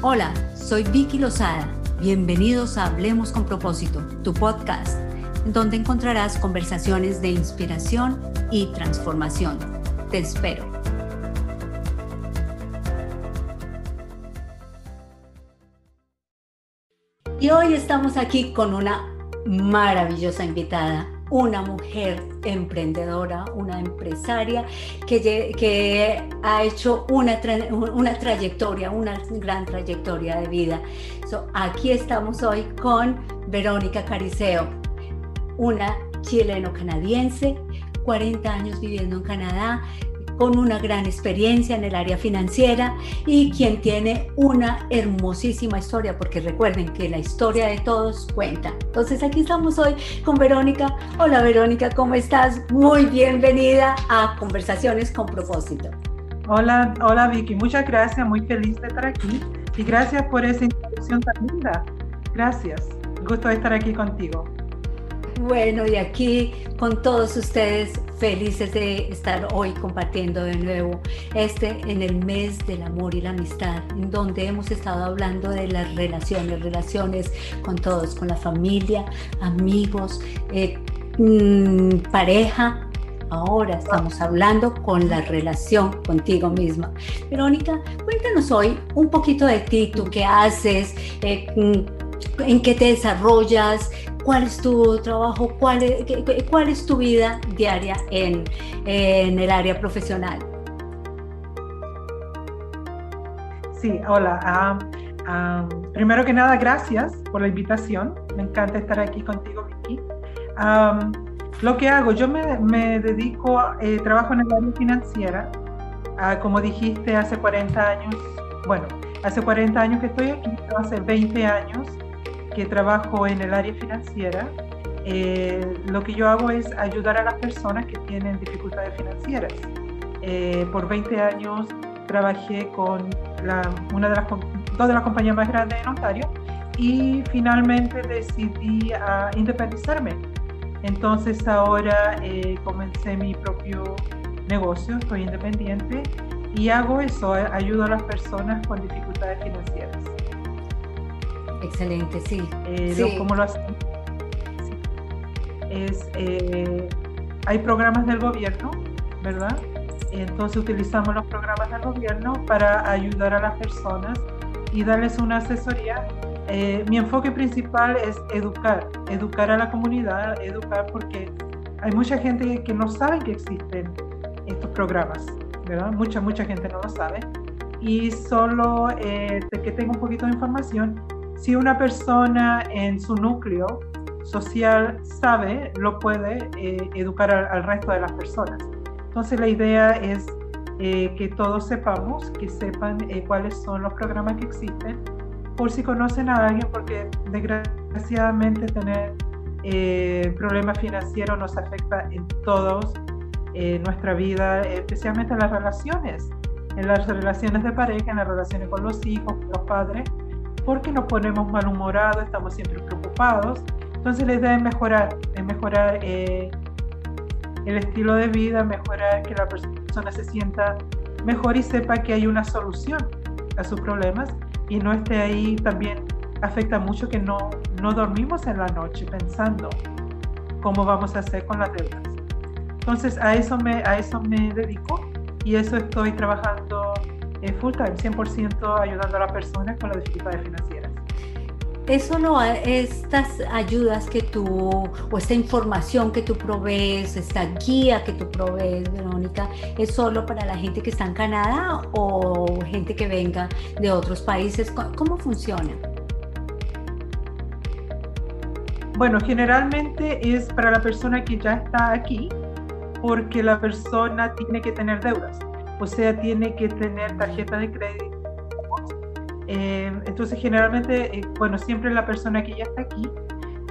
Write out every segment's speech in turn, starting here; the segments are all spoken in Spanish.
Hola, soy Vicky Lozada. Bienvenidos a Hablemos con propósito, tu podcast, en donde encontrarás conversaciones de inspiración y transformación. Te espero. Y hoy estamos aquí con una maravillosa invitada, una mujer emprendedora, una empresaria que, que ha hecho una, una, trayectoria, una gran trayectoria de vida. aquí estamos hoy con Verónica Cariceo, una chileno-canadiense, 40 años viviendo en Canadá, con una gran experiencia en el área financiera y quien tiene una hermosísima historia, porque recuerden que la historia de todos cuenta. Entonces aquí estamos hoy con Verónica. Hola Verónica, ¿cómo estás? Muy bienvenida a Conversaciones con propósito. Hola, hola Vicky, muchas gracias, muy feliz de estar aquí y gracias por esa introducción tan linda. Gracias, gusto de estar aquí contigo. Bueno, y aquí con todos ustedes, felices de estar hoy compartiendo de nuevo este en el mes del amor y la amistad, en donde hemos estado hablando de las relaciones, relaciones con todos, con la familia, amigos, eh, mm, pareja. Ahora estamos hablando con la relación contigo misma. Verónica, cuéntanos hoy un poquito de ti, tú qué haces, eh, mm, en qué te desarrollas, cuál es tu trabajo, cuál es, cuál es tu vida diaria en, en el área profesional. Sí, hola. primero que nada, gracias por la invitación. Me encanta estar aquí contigo, Vicky. lo que hago, yo me, me dedico, eh, trabajo en el área financiera. Ah, como dijiste, hace 40 años, bueno, hace 40 años que estoy aquí, hace 20 años que trabajo en el área financiera, eh, lo que yo hago es ayudar a las personas que tienen dificultades financieras. Eh, por 20 años trabajé con una de las, dos de las compañías más grandes en Ontario y finalmente decidí a independizarme. Entonces ahora eh, comencé mi propio negocio, soy independiente y hago eso, ayudo a las personas con dificultades financieras. Excelente, sí. Eh, ¿Cómo lo hacen? Es, eh, hay programas del gobierno, ¿verdad? Entonces utilizamos los programas del gobierno para ayudar a las personas y darles una asesoría. Eh, mi enfoque principal es educar, educar a la comunidad, educar porque hay mucha gente que no sabe que existen estos programas, ¿verdad? Mucha, mucha gente no lo sabe. Y solo de que tenga un poquito de información, si una persona en su núcleo social sabe, lo puede eh, educar al, resto de las personas. Entonces la idea es eh, que todos sepamos, que sepan eh, cuáles son los programas que existen, por si conocen a alguien, porque desgraciadamente tener problemas financieros nos afecta en todos nuestra vida, especialmente en las relaciones, en las relaciones de pareja, en las relaciones con los hijos, con los padres porque nos ponemos malhumorados, estamos siempre preocupados. Entonces la idea es mejorar, es mejorar eh, el estilo de vida, mejorar que la persona se sienta mejor y sepa que hay una solución a sus problemas y no esté ahí también afecta mucho que no, no dormimos en la noche pensando cómo vamos a hacer con las deudas. Entonces a eso me, a eso me dedico y eso estoy trabajando full time, 100% ayudando a las personas con las dificultades financieras. Eso no, estas ayudas que tú, o esta información que tú provees, esta guía que tú provees, Verónica, ¿es solo para la gente que está en Canadá o gente que venga de otros países? ¿Cómo funciona? Bueno, generalmente es para la persona que ya está aquí, porque la persona tiene que tener deudas o sea, tiene que tener tarjeta de crédito. Eh, entonces, generalmente, eh, bueno, siempre la persona que ya está aquí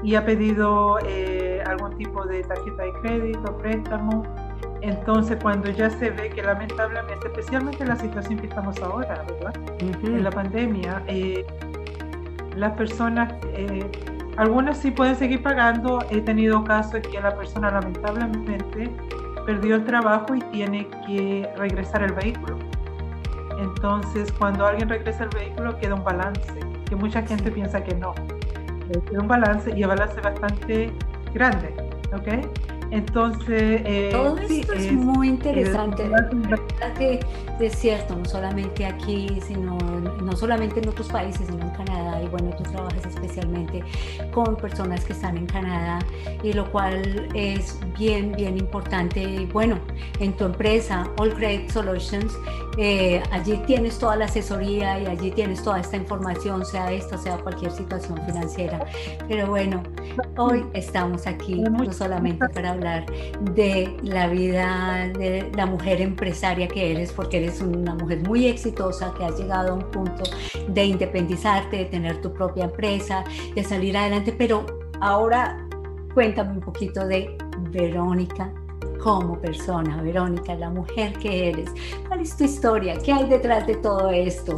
y ha pedido eh, algún tipo de tarjeta de crédito, préstamo, entonces cuando ya se ve que lamentablemente, especialmente en la situación que estamos ahora, ¿verdad? En la pandemia, las personas, algunas sí pueden seguir pagando. He tenido casos que la persona lamentablemente perdió el trabajo y tiene que regresar el vehículo. Entonces, cuando alguien regresa al vehículo, queda un balance, que mucha gente piensa que no. Queda un balance y el balance bastante grande, ¿ok? Entonces, eh, todo esto es, muy interesante. verdad que es cierto, no solamente aquí, sino no solamente en otros países, sino en Canadá. Y bueno, tú trabajas especialmente con personas que están en Canadá, y lo cual es bien, bien importante. Y bueno, en tu empresa, All Great Solutions, eh, allí tienes toda la asesoría y allí tienes toda esta información, sea esta, sea cualquier situación financiera. Pero bueno, hoy estamos aquí no solamente para hablar de la vida de la mujer empresaria que eres, porque eres una mujer muy exitosa, que has llegado a un punto de independizarte, de tener tu propia empresa, de salir adelante, pero ahora cuéntame un poquito de Verónica como persona, Verónica, la mujer que eres. ¿Cuál es tu historia? ¿Qué hay detrás de todo esto?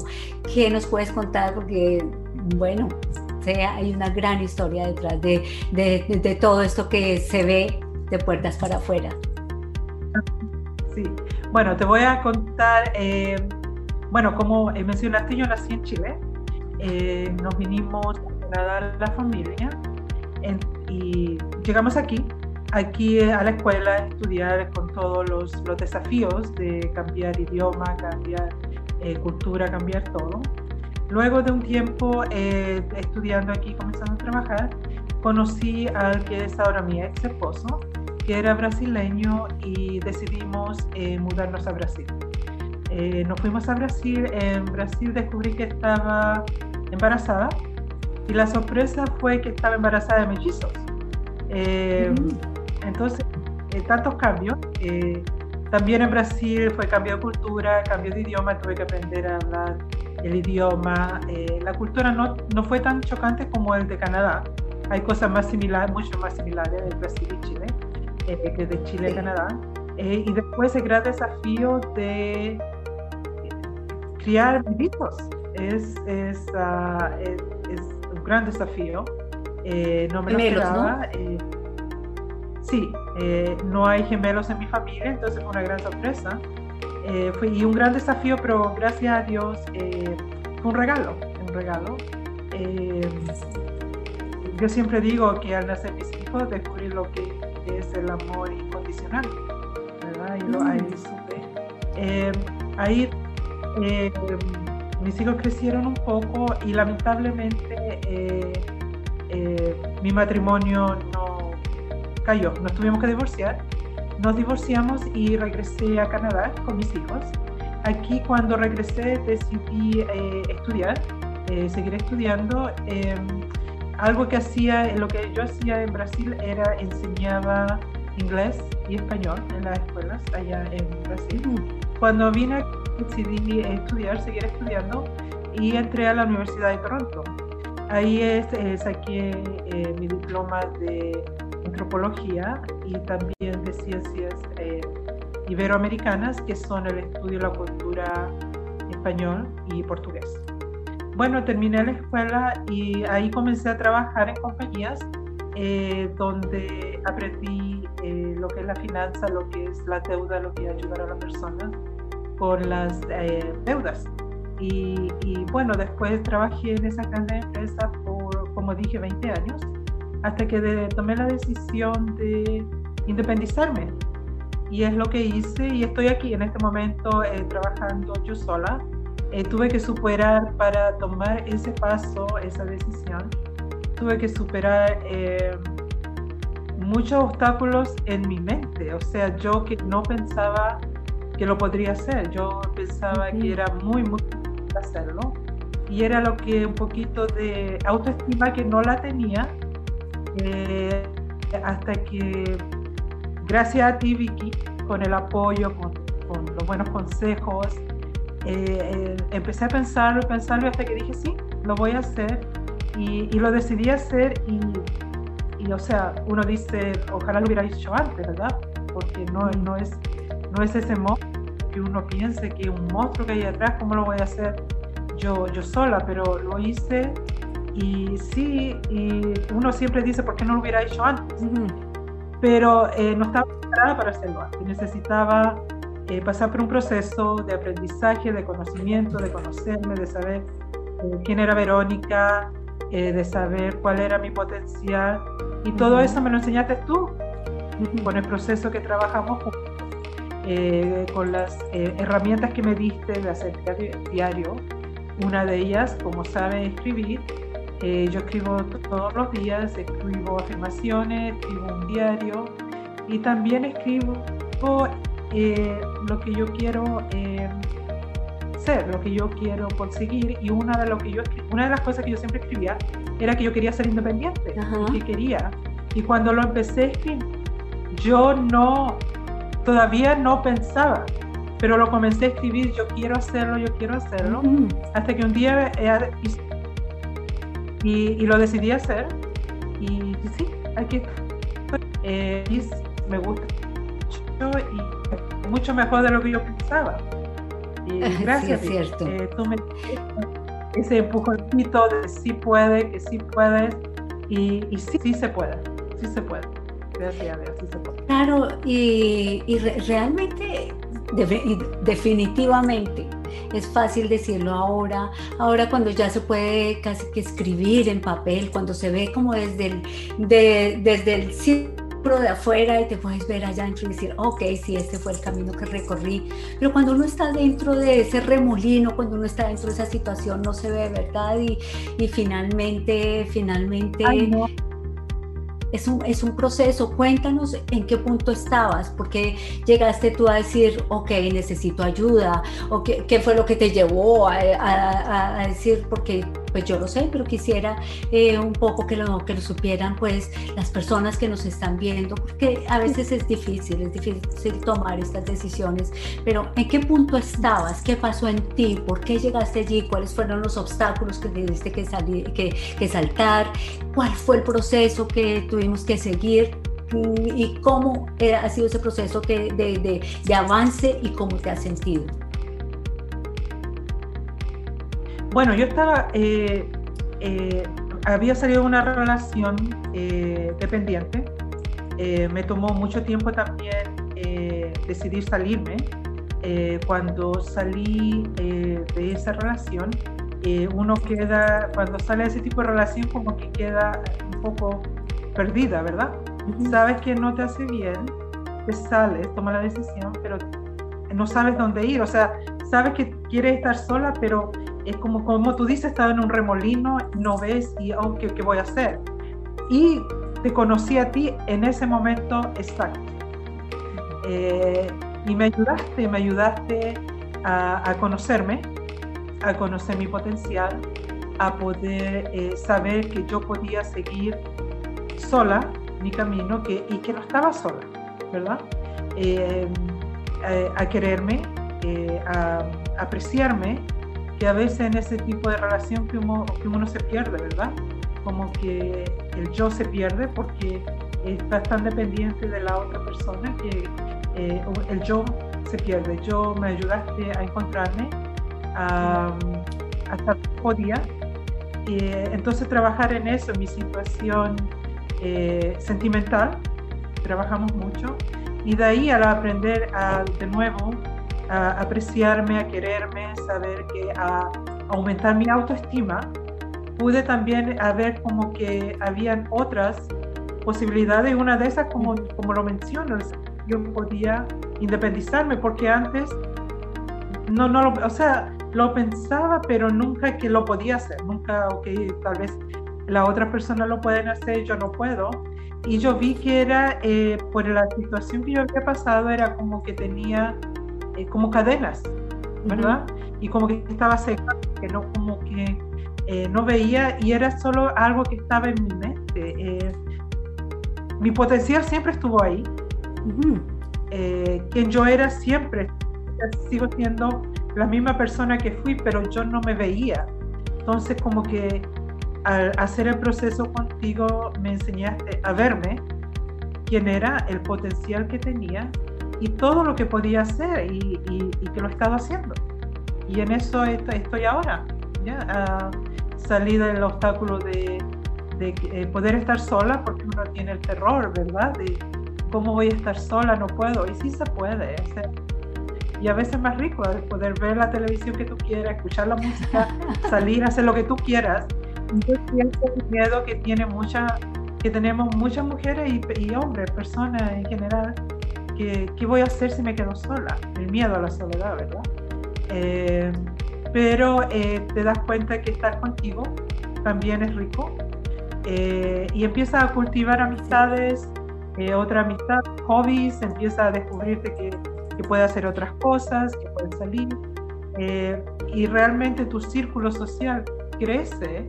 ¿Qué nos puedes contar? Porque, bueno, hay una gran historia detrás de, de, todo esto que se ve de puertas para afuera. Sí, bueno, te voy a contar, eh, bueno, como mencionaste, yo nací en Chile, eh, nos vinimos a Canadá la familia y llegamos aquí aquí a la escuela estudiar con todos los, los desafíos de cambiar idioma, cambiar eh, cultura, cambiar todo. Luego de un tiempo eh, estudiando aquí, comenzando a trabajar, conocí al que es ahora mi ex esposo, que era brasileño y decidimos eh, mudarnos a Brasil. nos fuimos a Brasil, en Brasil descubrí que estaba embarazada y la sorpresa fue que estaba embarazada de mellizos. Mm. Entonces, eh, tantos cambios. Eh, también en Brasil fue cambio de cultura, cambio de idioma, tuve que aprender a hablar el idioma. Eh, la cultura no, no, fue tan chocante como el de Canadá. Hay cosas más similares, mucho más similares de Brasil y Chile que de Chile y Canadá. y después el gran desafío de criar bebitos es, es, ah, es, un gran desafío. no me lo esperaba. Sí, eh, no hay gemelos en mi familia, entonces fue una gran sorpresa. Eh, fue, y un gran desafío, pero gracias a Dios eh, fue un regalo, un regalo. yo siempre digo que al nacer mis hijos descubrí lo que es el amor incondicional, ¿verdad? Y lo, ahí mm. supe. ahí mis hijos crecieron un poco y lamentablemente mi matrimonio no cayó. Nos tuvimos que divorciar. Nos divorciamos y regresé a Canadá con mis hijos. Aquí cuando regresé decidí eh, estudiar, eh, seguir estudiando. Algo que hacía, lo que yo hacía en Brasil era enseñaba inglés y español en las escuelas allá en Brasil. Cuando vine decidí estudiar, seguir estudiando y entré a la Universidad de Toronto. Ahí es, saqué eh, mi diploma de antropología y también de ciencias eh, iberoamericanas, que son el estudio de la cultura español y portugués. Bueno, terminé la escuela y ahí comencé a trabajar en compañías eh, donde aprendí eh, lo que es la finanza, lo que es la deuda, lo que es ayudar a las personas con las deudas. Y, y, bueno, después trabajé en esa gran empresa por, como dije, 20 años hasta que tomé la decisión de independizarme. Y es lo que hice y estoy aquí en este momento eh, trabajando yo sola. Eh, tuve que superar para tomar ese paso, esa decisión. Tuve que superar eh, muchos obstáculos en mi mente. O sea, yo que no pensaba que lo podría hacer. Yo pensaba que era muy, muy difícil hacerlo. Y era lo que un poquito de autoestima que no la tenía eh, hasta que, gracias a ti, Vicky, con el apoyo, con, los buenos consejos, eh, eh, empecé a pensarlo, pensarlo hasta que dije, sí, lo voy a hacer. Y, lo decidí hacer y, y, o sea, uno dice, ojalá lo hubiera hecho antes, ¿verdad? Porque no, no, es, no es ese monstruo que uno piense que un monstruo que hay atrás, ¿cómo lo voy a hacer yo, yo sola? Pero lo hice y sí, y uno siempre dice, ¿por qué no lo hubiera hecho antes? Pero eh, no estaba preparada para hacerlo antes. Necesitaba eh, pasar por un proceso de aprendizaje, de conocimiento, de conocerme, de saber eh, quién era Verónica, de saber cuál era mi potencial. Y todo eso me lo enseñaste tú, con el proceso que trabajamos con las herramientas que me diste de hacer diario. Una de ellas, como sabes escribir, yo escribo todos los días, escribo afirmaciones, escribo un diario y también escribo eh, lo que yo quiero eh, ser, lo que yo quiero conseguir. Y una de, lo que yo, una de las cosas que yo siempre escribía era que yo quería ser independiente, y que quería. Y cuando lo empecé a escribir, yo no, todavía no pensaba, pero lo comencé a escribir, yo quiero hacerlo, yo quiero hacerlo, hasta que un día eh, y, y, lo decidí hacer. Y, sí, aquí estoy. me gusta y mucho mejor de lo que yo pensaba. Y gracias, sí, es cierto. Eh, tú me ese empujoncito de sí puede, que sí puedes, y, y sí, sí se puede, sí se puede. Gracias a Dios, sí se puede. Claro, y, y realmente, definitivamente, es fácil decirlo ahora, ahora cuando ya se puede casi que escribir en papel, cuando se ve como desde el, de, desde el de afuera y te puedes ver allá dentro y decir, ok, sí, este fue el camino que recorrí. Pero cuando uno está dentro de ese remolino, cuando uno está dentro de esa situación, no se ve, ¿verdad? Y, y finalmente, finalmente es un, es un proceso. Cuéntanos en qué punto estabas, porque llegaste tú a decir, ok, necesito ayuda, o qué, qué fue lo que te llevó a, a, a, decir, porque pues yo lo sé, pero quisiera eh, un poco que lo, que lo supieran pues las personas que nos están viendo, porque a veces es difícil, es difícil tomar estas decisiones, pero ¿en qué punto estabas? ¿Qué pasó en ti? ¿Por qué llegaste allí? ¿Cuáles fueron los obstáculos que tuviste que, salir, que, que saltar? ¿Cuál fue el proceso que tuvimos que seguir y cómo ha sido ese proceso que, de, de, de, avance y cómo te has sentido. Bueno, yo estaba, eh, eh, había salido una relación eh, dependiente, me tomó mucho tiempo también decidir salirme. cuando salí de esa relación, uno queda, cuando sale de ese tipo de relación, como que queda un poco perdida, ¿verdad? Sabes que no te hace bien, te sales, toma la decisión, pero no sabes dónde ir. O sea, sabes que quieres estar sola, pero es como, como tú dices, estaba en un remolino, no ves y, oh, ¿qué, voy a hacer? Y te conocí a ti en ese momento exacto. Eh, y me ayudaste, me ayudaste a, conocerme, a conocer mi potencial, a poder eh, saber que yo podía seguir sola mi camino que, y que no estaba sola, ¿verdad? Eh, eh, a, quererme, eh, a, apreciarme, que a veces en ese tipo de relación que uno, que uno se pierde, ¿verdad? Como que el yo se pierde porque estás tan dependiente de la otra persona que el yo se pierde. Yo me ayudaste a encontrarme hasta podía. entonces trabajar en eso, en mi situación eh, sentimental, trabajamos mucho, y de ahí al aprender a, de nuevo a apreciarme, a quererme, saber que a aumentar mi autoestima, pude también ver como que habían otras posibilidades, una de esas como, como lo menciono, yo podía independizarme porque antes no, no lo, o sea, lo pensaba, pero nunca que lo podía hacer, nunca, ok, tal vez la otra persona lo pueden hacer, yo no puedo. Y yo vi que era, eh, por la situación que yo había pasado, era como que tenía eh, como cadenas, ¿verdad? Y como que estaba seca, que no, como que eh, no veía y era solo algo que estaba en mi mente. mi potencial siempre estuvo ahí. quien yo era siempre, sigo siendo la misma persona que fui, pero yo no me veía. Entonces como que al hacer el proceso contigo me enseñaste a verme, quién era, el potencial que tenía y todo lo que podía hacer y, que lo estaba haciendo. Y en eso estoy, ahora. ¿ya? salí del obstáculo de, eh, poder estar sola porque uno tiene el terror, ¿verdad? De cómo voy a estar sola, no puedo. Y sí se puede. y a veces más rico poder ver la televisión que tú quieras, escuchar la música, salir, hacer lo que tú quieras. Entonces, el miedo que tiene mucha, que tenemos muchas mujeres y, hombres, personas en general, ¿qué voy a hacer si me quedo sola? El miedo a la soledad, ¿verdad? Eh, pero eh, te das cuenta que estar contigo también es rico eh, y empiezas a cultivar amistades, otra amistad, hobbies, empiezas a descubrirte que que puede hacer otras cosas, que puede salir. Eh, y realmente tu círculo social crece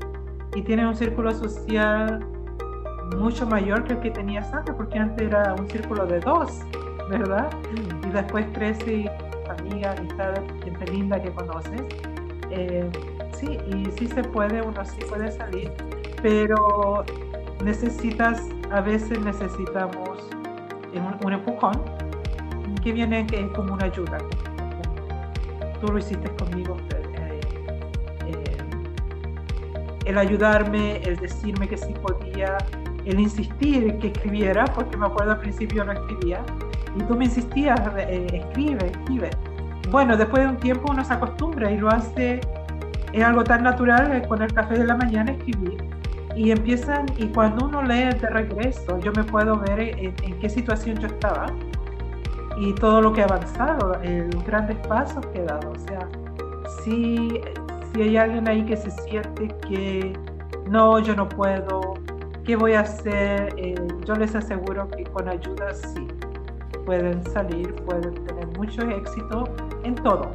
y tiene un círculo social mucho mayor que el que tenías antes, porque antes era un círculo de dos, ¿verdad? Mm. Y después crece y amiga, amistad, gente linda que conoces. Eh, sí, y sí se puede, uno sí puede salir, pero necesitas, a veces necesitamos un, un empujón que viene que es como una ayuda. Tú lo hiciste conmigo. Eh, eh, el ayudarme, el decirme que sí podía, el insistir que escribiera, porque me acuerdo al principio no escribía, y tú me insistías, eh, escribe, escribe. Bueno, después de un tiempo uno se acostumbra y lo hace, es algo tan natural con el café de la mañana escribir. Y empiezan, y cuando uno lee de regreso, yo me puedo ver en qué situación yo estaba y todo lo que ha avanzado, eh, los grandes pasos que he dado. O sea, si, si hay alguien ahí que se siente que no, yo no puedo, ¿qué voy a hacer? Eh, yo les aseguro que con ayuda sí, pueden salir, pueden tener mucho éxito en todo,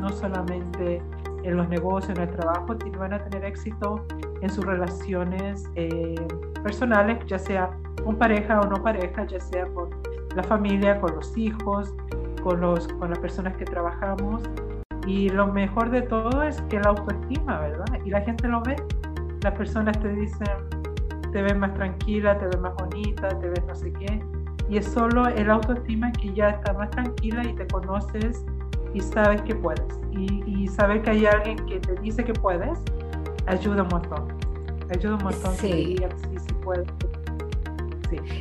no solamente en los negocios, en el trabajo, sino van a tener éxito en sus relaciones eh, personales, ya sea con pareja o no pareja, ya sea con la familia, con los hijos, con, los, con las personas que trabajamos. Y lo mejor de todo es que la autoestima, ¿verdad? Y la gente lo ve. Las personas te dicen, te ves más tranquila, te ves más bonita, te ves no sé qué. Y es solo el autoestima que ya está más tranquila y te conoces y sabes que puedes. Y, y saber que hay alguien que te dice que puedes, ayuda un montón. Ayuda un montón. Sí. sí, sí puedes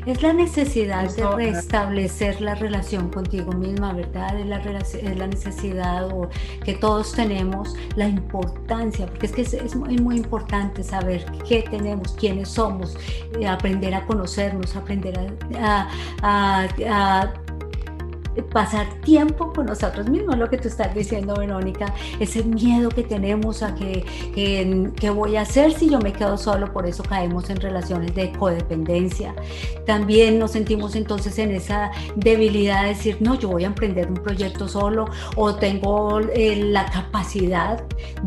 es la necesidad de restablecer la relación contigo misma, ¿verdad? Es la, es la necesidad que todos tenemos, la importancia, porque es que es, muy, muy, importante saber qué tenemos, quiénes somos, eh, aprender a conocernos, aprender a pasar tiempo con nosotros mismos, lo que tú estás diciendo, Verónica, ese miedo que tenemos a que, que, voy a hacer si yo me quedo solo, por eso caemos en relaciones de codependencia. También nos sentimos entonces en esa debilidad de decir, no, yo voy a emprender un proyecto solo o tengo eh, la capacidad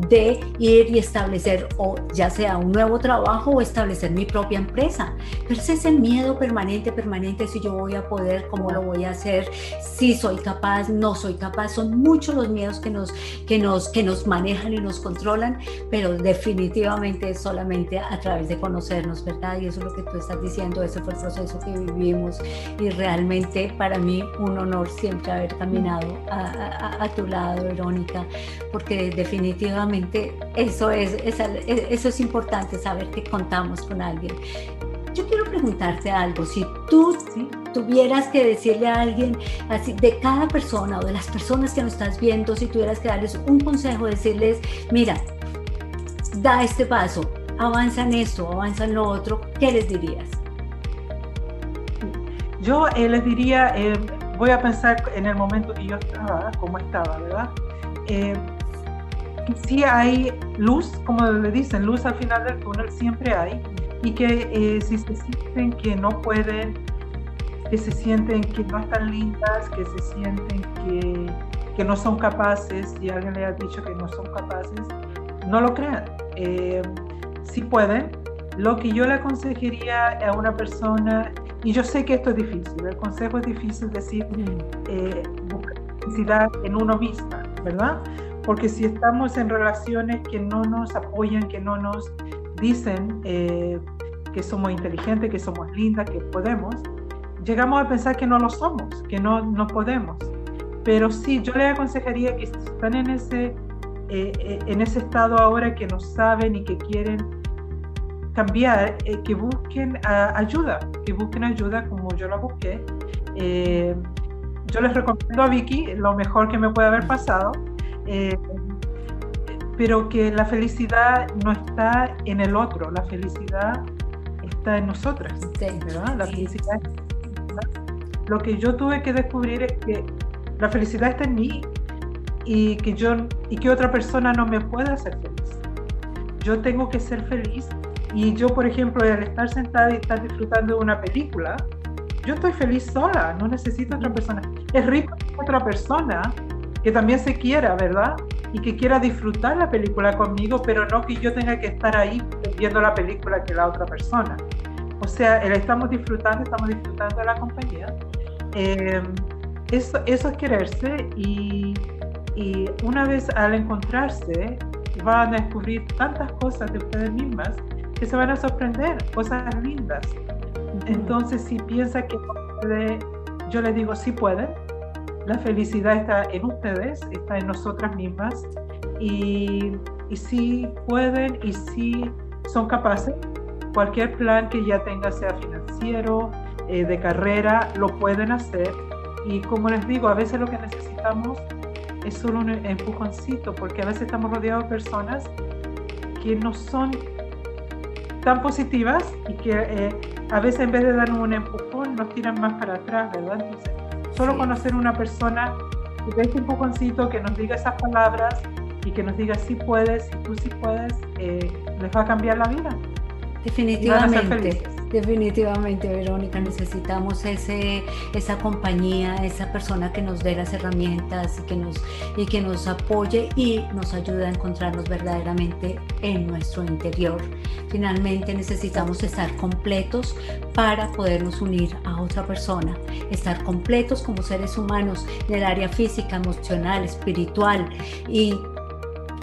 de ir y establecer o ya sea un nuevo trabajo o establecer mi propia empresa. Pero es ese miedo permanente, permanente, si yo voy a poder, cómo lo voy a hacer, si soy capaz, no soy capaz, son muchos los miedos que nos, que nos, que nos manejan y nos controlan, pero definitivamente es solamente a través de conocernos, ¿verdad? Y eso es lo que tú estás diciendo, ese fue el proceso que vivimos y realmente para mí un honor siempre haber caminado a, tu lado, Verónica, porque definitivamente eso es, eso es importante, saber que contamos con alguien. Yo quiero preguntarte algo, si tú tuvieras que decirle a alguien, así, de cada persona o de las personas que nos estás viendo, si tuvieras que darles un consejo, decirles, mira, da este paso, avanza en esto, avanza en lo otro, ¿qué les dirías? Yo eh, les diría, eh, voy a pensar en el momento que yo estaba, cómo estaba, ¿verdad? Eh, si hay luz, como le dicen, luz al final del túnel, siempre hay y que eh, si se sienten que no pueden, que se sienten que no están lindas, que se sienten que, que no son capaces, y alguien le ha dicho que no son capaces, no lo crean. Eh, si pueden, lo que yo le aconsejaría a una persona, y yo sé que esto es difícil, el consejo es difícil decir, eh, buscar felicidad en uno misma, ¿verdad? Porque si estamos en relaciones que no nos apoyan, que no nos dicen eh, que somos inteligentes, que somos lindas, que podemos, llegamos a pensar que no lo somos, que no, no podemos. Pero sí, yo les aconsejaría que si están en ese, eh, eh, en ese estado ahora que no saben y que quieren cambiar, que busquen ayuda, que busquen ayuda como yo la busqué. yo les recomiendo a Vicky lo mejor que me puede haber pasado, eh, pero que la felicidad no está en el otro, la felicidad está en nosotras, ¿verdad? La felicidad lo que yo tuve que descubrir es que la felicidad está en mí y que yo y que otra persona no me puede hacer feliz. Yo tengo que ser feliz y yo, por ejemplo, al estar sentada y estar disfrutando de una película, yo estoy feliz sola, no necesito otra persona. Es rico otra persona que también se quiera, ¿verdad? Y que quiera disfrutar la película conmigo, pero no que yo tenga que estar ahí viendo la película que la otra persona. O sea, estamos disfrutando, estamos disfrutando de la compañía. Eh, eso, eso es quererse y, y una vez al encontrarse van a descubrir tantas cosas de ustedes mismas que se van a sorprender, cosas lindas. Entonces, si piensa que puede, yo les digo, sí pueden. La felicidad está en ustedes, está en nosotras mismas. Y, si pueden y si son capaces, cualquier plan que ya tenga, sea financiero, eh, de carrera, lo pueden hacer. Y como les digo, a veces lo que necesitamos es solo un empujoncito, porque a veces estamos rodeados de personas que no son tan positivas y que eh, a veces en vez de dar un empujón nos tiran más para atrás, ¿verdad? Entonces, solo conocer una persona que dé este empujoncito, que nos diga esas palabras y que nos diga si puedes, si tú sí puedes, eh, les va a cambiar la vida. Definitivamente. Definitivamente, Verónica, necesitamos ese, esa compañía, esa persona que nos dé las herramientas y que, nos, y que nos apoye y nos ayude a encontrarnos verdaderamente en nuestro interior. Finalmente necesitamos estar completos para podernos unir a otra persona, estar completos como seres humanos en el área física, emocional, espiritual y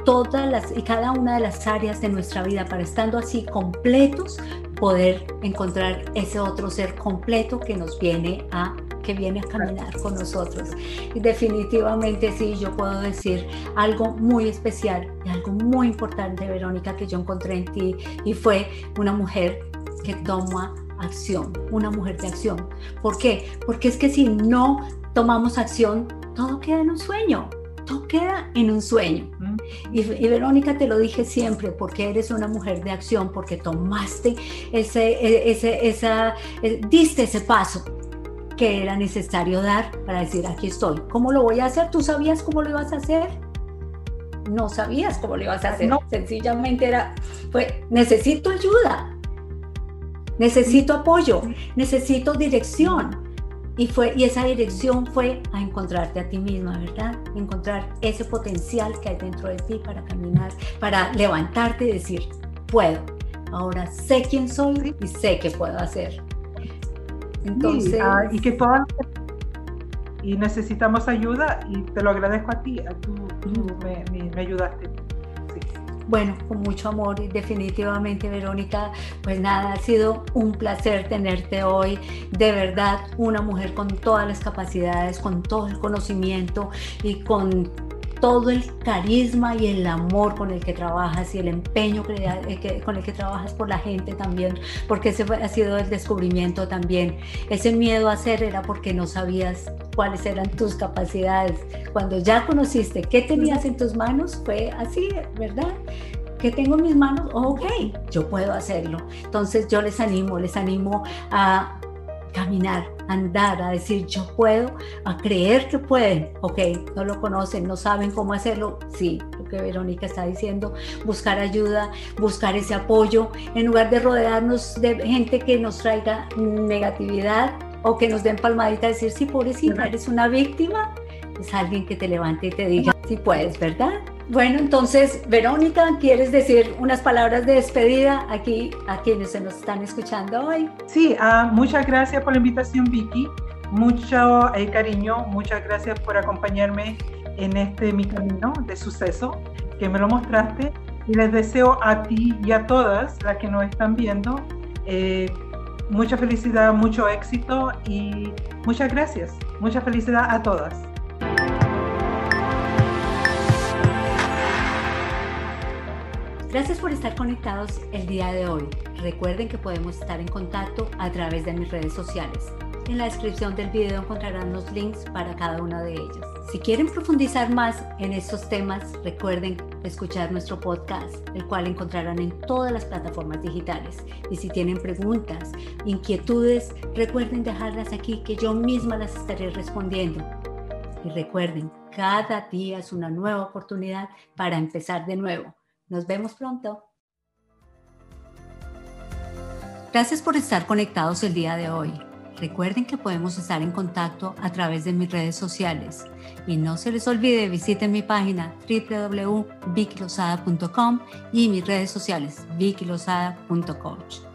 todas las y cada una de las áreas de nuestra vida para estando así completos poder encontrar ese otro ser completo que nos viene a que viene a caminar con nosotros. Y definitivamente sí, yo puedo decir algo muy especial y algo muy importante, Verónica, que yo encontré en ti y fue una mujer que toma acción, una mujer de acción. ¿Por qué? Porque es que si no tomamos acción, todo queda en un sueño todo queda en un sueño. Y, Verónica, te lo dije siempre, porque eres una mujer de acción, porque tomaste ese, e, ese, esa, e, diste ese paso que era necesario dar para decir, aquí estoy. ¿Cómo lo voy a hacer? ¿Tú sabías cómo lo ibas a hacer? No sabías cómo lo ibas a hacer. No. Sencillamente era, fue, necesito ayuda, necesito apoyo, necesito dirección y, fue, y esa dirección fue a encontrarte a ti misma, ¿verdad? Encontrar ese potencial que hay dentro de ti para caminar, para levantarte y decir, puedo. Ahora sé quién soy y sé qué puedo hacer. Entonces... Ah, y que todas y necesitamos ayuda y te lo agradezco a ti, a tú, me, me ayudaste. Bueno, con mucho amor y definitivamente Verónica, pues nada, ha sido un placer tenerte hoy. De verdad, una mujer con todas las capacidades, con todo el conocimiento y con todo el carisma y el amor con el que trabajas y el empeño eh, con el que trabajas por la gente también, porque ese ha sido el descubrimiento también. Ese miedo a hacer era porque no sabías cuáles eran tus capacidades. Cuando ya conociste qué tenías en tus manos, fue así, ¿verdad? ¿Qué tengo en mis manos? ok, yo puedo hacerlo. Entonces yo les animo, les animo a caminar, andar, a decir yo puedo, a creer que pueden. Ok, no lo conocen, no saben cómo hacerlo. Sí, lo que Verónica está diciendo, buscar ayuda, buscar ese apoyo, en lugar de rodearnos de gente que nos traiga negatividad o que nos den palmadita, decir, sí, pobrecita, eres una víctima, es alguien que te levante y te diga, sí puedes, ¿verdad? Bueno, entonces, Verónica, ¿quieres decir unas palabras de despedida aquí a quienes se nos están escuchando hoy? Sí, uh, muchas gracias por la invitación, Vicky. Mucho eh, cariño, muchas gracias por acompañarme en este mi camino de suceso, que me lo mostraste. Y les deseo a ti y a todas las que nos están viendo eh, mucha felicidad, mucho éxito y muchas gracias. Mucha felicidad a todas. Gracias por estar conectados el día de hoy. Recuerden que podemos estar en contacto a través de mis redes sociales. En la descripción del video encontrarán los links para cada una de ellas. Si quieren profundizar más en estos temas, recuerden escuchar nuestro podcast, el cual encontrarán en todas las plataformas digitales. Y si tienen preguntas, inquietudes, recuerden dejarlas aquí que yo misma las estaré respondiendo. Y recuerden, cada día es una nueva oportunidad para empezar de nuevo. Nos vemos pronto. Gracias por estar conectados el día de hoy. Recuerden que podemos estar en contacto a través de mis redes sociales. Y no se les olvide, visiten mi página www.vicilosada.com y mis redes sociales, vicilosada.coach.